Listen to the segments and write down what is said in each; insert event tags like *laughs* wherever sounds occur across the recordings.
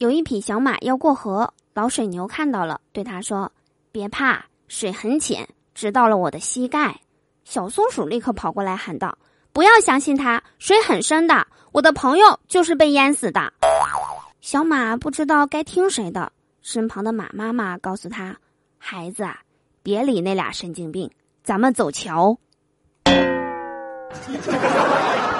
有一匹小马要过河，老水牛看到了，对他说：“别怕，水很浅，直到了我的膝盖。”小松鼠立刻跑过来喊道：“不要相信他，水很深的。我的朋友就是被淹死的。”小马不知道该听谁的，身旁的马妈妈告诉他：“孩子，别理那俩神经病，咱们走桥。” *laughs*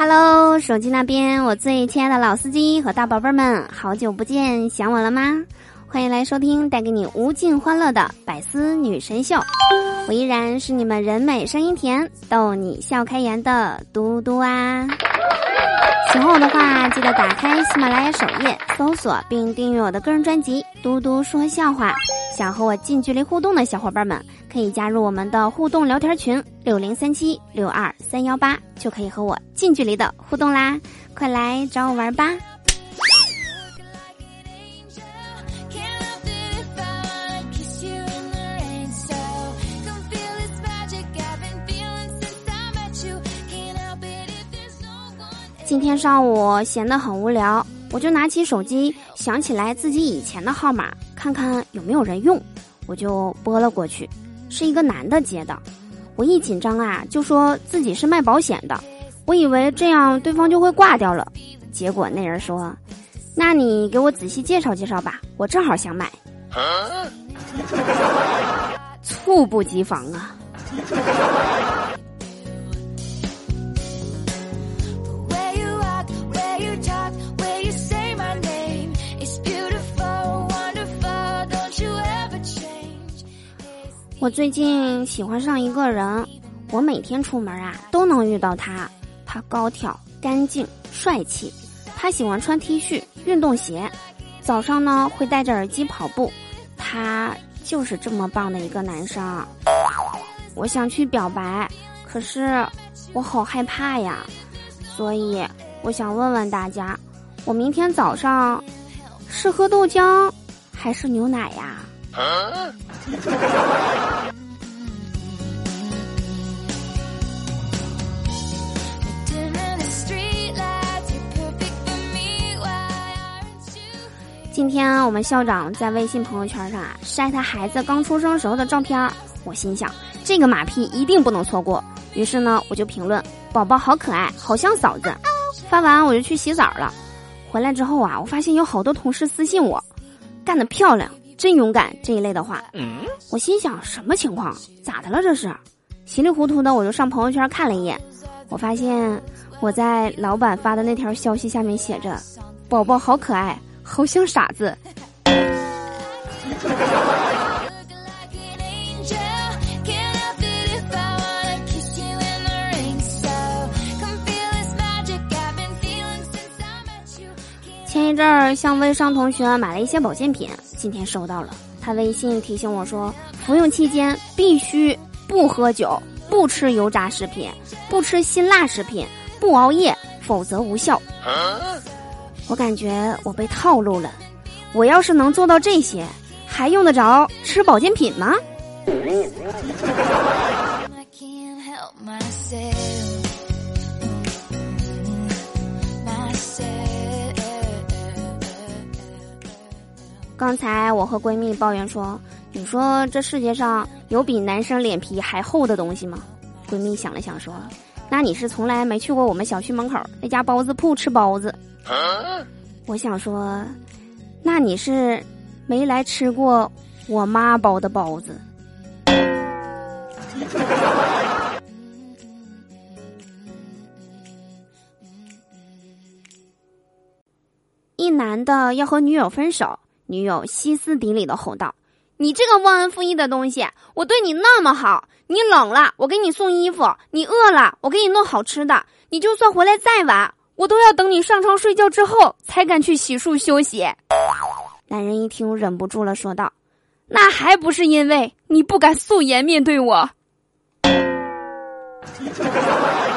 Hello，手机那边，我最亲爱的老司机和大宝贝们，好久不见，想我了吗？欢迎来收听带给你无尽欢乐的百思女神秀，我依然是你们人美声音甜、逗你笑开颜的嘟嘟啊！喜欢我的话，记得打开喜马拉雅首页，搜索并订阅我的个人专辑《嘟嘟说笑话》。想和我近距离互动的小伙伴们，可以加入我们的互动聊天群六零三七六二三幺八，就可以和我近距离的互动啦！快来找我玩吧！今天上午闲得很无聊，我就拿起手机，想起来自己以前的号码。看看有没有人用，我就拨了过去，是一个男的接的。我一紧张啊，就说自己是卖保险的，我以为这样对方就会挂掉了。结果那人说：“那你给我仔细介绍介绍吧，我正好想买。”猝不及防啊！我最近喜欢上一个人，我每天出门啊都能遇到他。他高挑、干净、帅气。他喜欢穿 T 恤、运动鞋，早上呢会戴着耳机跑步。他就是这么棒的一个男生。我想去表白，可是我好害怕呀。所以我想问问大家，我明天早上是喝豆浆还是牛奶呀？*laughs* 今天我们校长在微信朋友圈上啊晒他孩子刚出生时候的照片，我心想这个马屁一定不能错过。于是呢，我就评论宝宝好可爱，好像嫂子。发完我就去洗澡了，回来之后啊，我发现有好多同事私信我，干得漂亮。真勇敢这一类的话，我心想什么情况？咋的了这是？稀里糊涂的我就上朋友圈看了一眼，我发现我在老板发的那条消息下面写着：“宝宝好可爱，好像傻子。”前一阵儿向微商同学买了一些保健品。今天收到了，他微信提醒我说，服用期间必须不喝酒、不吃油炸食品、不吃辛辣食品、不熬夜，否则无效。我感觉我被套路了。我要是能做到这些，还用得着吃保健品吗？刚才我和闺蜜抱怨说：“你说这世界上有比男生脸皮还厚的东西吗？”闺蜜想了想说：“那你是从来没去过我们小区门口那家包子铺吃包子？”我想说：“那你是没来吃过我妈包的包子。*laughs* ”一男的要和女友分手。女友歇斯底里的吼道：“你这个忘恩负义的东西！我对你那么好，你冷了我给你送衣服，你饿了我给你弄好吃的，你就算回来再晚，我都要等你上床睡觉之后才敢去洗漱休息。男人一听，忍不住了，说道：“那还不是因为你不敢素颜面对我。” *laughs*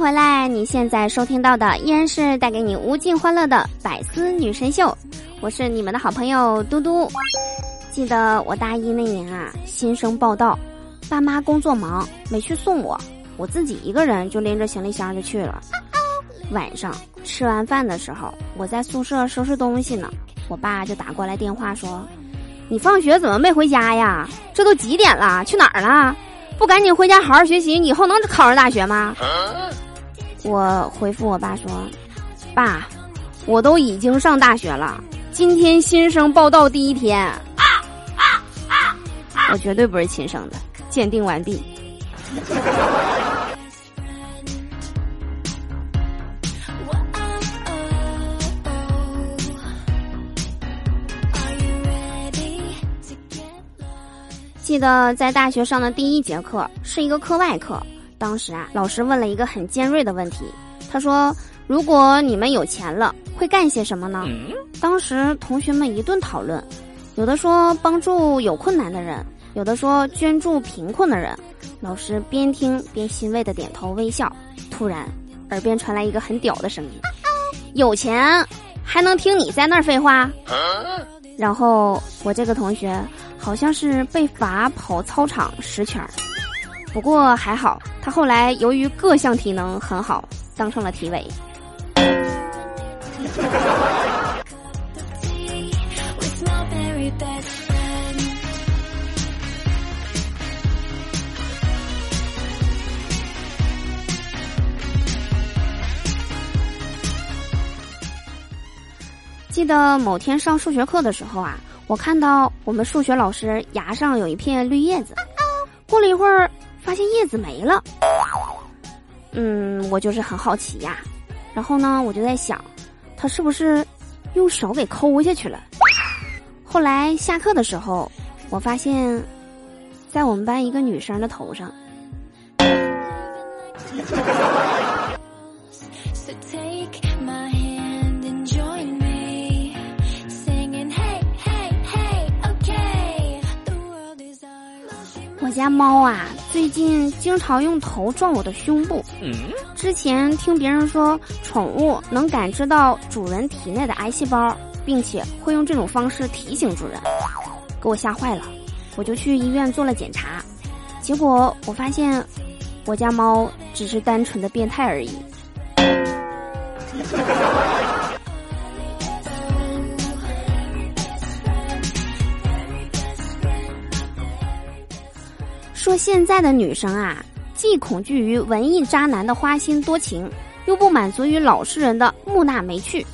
回来！你现在收听到的依然是带给你无尽欢乐的百思女神秀，我是你们的好朋友嘟嘟。记得我大一那年啊，新生报道，爸妈工作忙没去送我，我自己一个人就拎着行李箱就去了。晚上吃完饭的时候，我在宿舍收拾东西呢，我爸就打过来电话说：“你放学怎么没回家呀？这都几点了？去哪儿了？”不赶紧回家好好学习，以后能考上大学吗？我回复我爸说：“爸，我都已经上大学了，今天新生报道第一天，啊啊啊我绝对不是亲生的。”鉴定完毕。记得在大学上的第一节课是一个课外课，当时啊，老师问了一个很尖锐的问题。他说：“如果你们有钱了，会干些什么呢？”当时同学们一顿讨论，有的说帮助有困难的人，有的说捐助贫困的人。老师边听边欣慰的点头微笑。突然，耳边传来一个很屌的声音：*laughs* “有钱还能听你在那儿废话？”然后我这个同学。好像是被罚跑操场十圈儿，不过还好，他后来由于各项体能很好，当上了体委。记得某天上数学课的时候啊。我看到我们数学老师牙上有一片绿叶子，过了一会儿发现叶子没了。嗯，我就是很好奇呀。然后呢，我就在想，他是不是用手给抠下去了？后来下课的时候，我发现，在我们班一个女生的头上。我家猫啊，最近经常用头撞我的胸部。之前听别人说，宠物能感知到主人体内的癌细胞，并且会用这种方式提醒主人，给我吓坏了。我就去医院做了检查，结果我发现，我家猫只是单纯的变态而已。*laughs* 说现在的女生啊，既恐惧于文艺渣男的花心多情，又不满足于老实人的木讷没趣。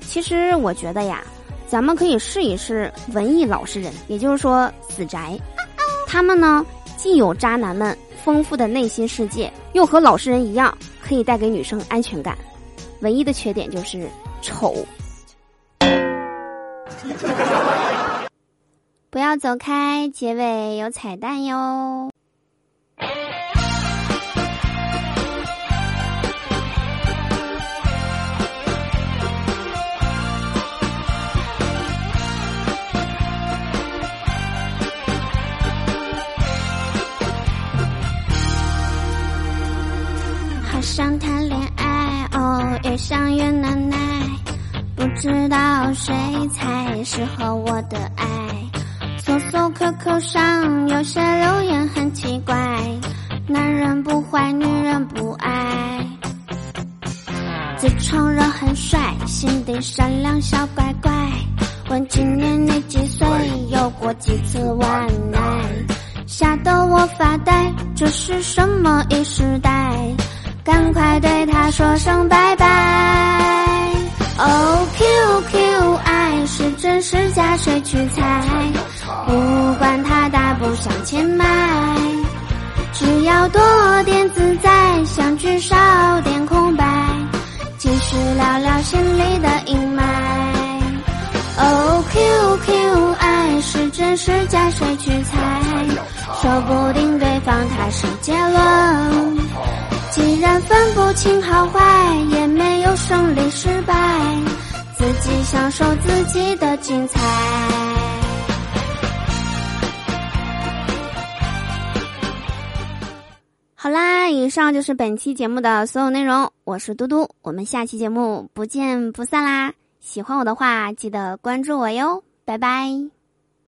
其实我觉得呀，咱们可以试一试文艺老实人，也就是说死宅。他们呢，既有渣男们丰富的内心世界，又和老实人一样，可以带给女生安全感。唯一的缺点就是丑。不要走开，结尾有彩蛋哟。好想谈恋爱哦，越想越难耐，不知道谁才适合我的爱。搜搜 QQ 上有些留言很奇怪，男人不坏，女人不爱。自称人很帅，心地善良小乖乖。问今年你几岁？有过几次晚爱？吓得我发呆，这是什么一时代？赶快对他说声拜拜。哦，QQ 爱是真是假，谁去猜？不管他大步向前迈，只要多点自在，相聚少点空白，继续聊聊心里的阴霾。Oh，Q Q 爱是真是假，谁去猜？说不定对方他是杰伦。既然分不清好坏，也没有胜利失败，自己享受自己的精彩。以上就是本期节目的所有内容。我是嘟嘟，我们下期节目不见不散啦！喜欢我的话，记得关注我哟，拜拜。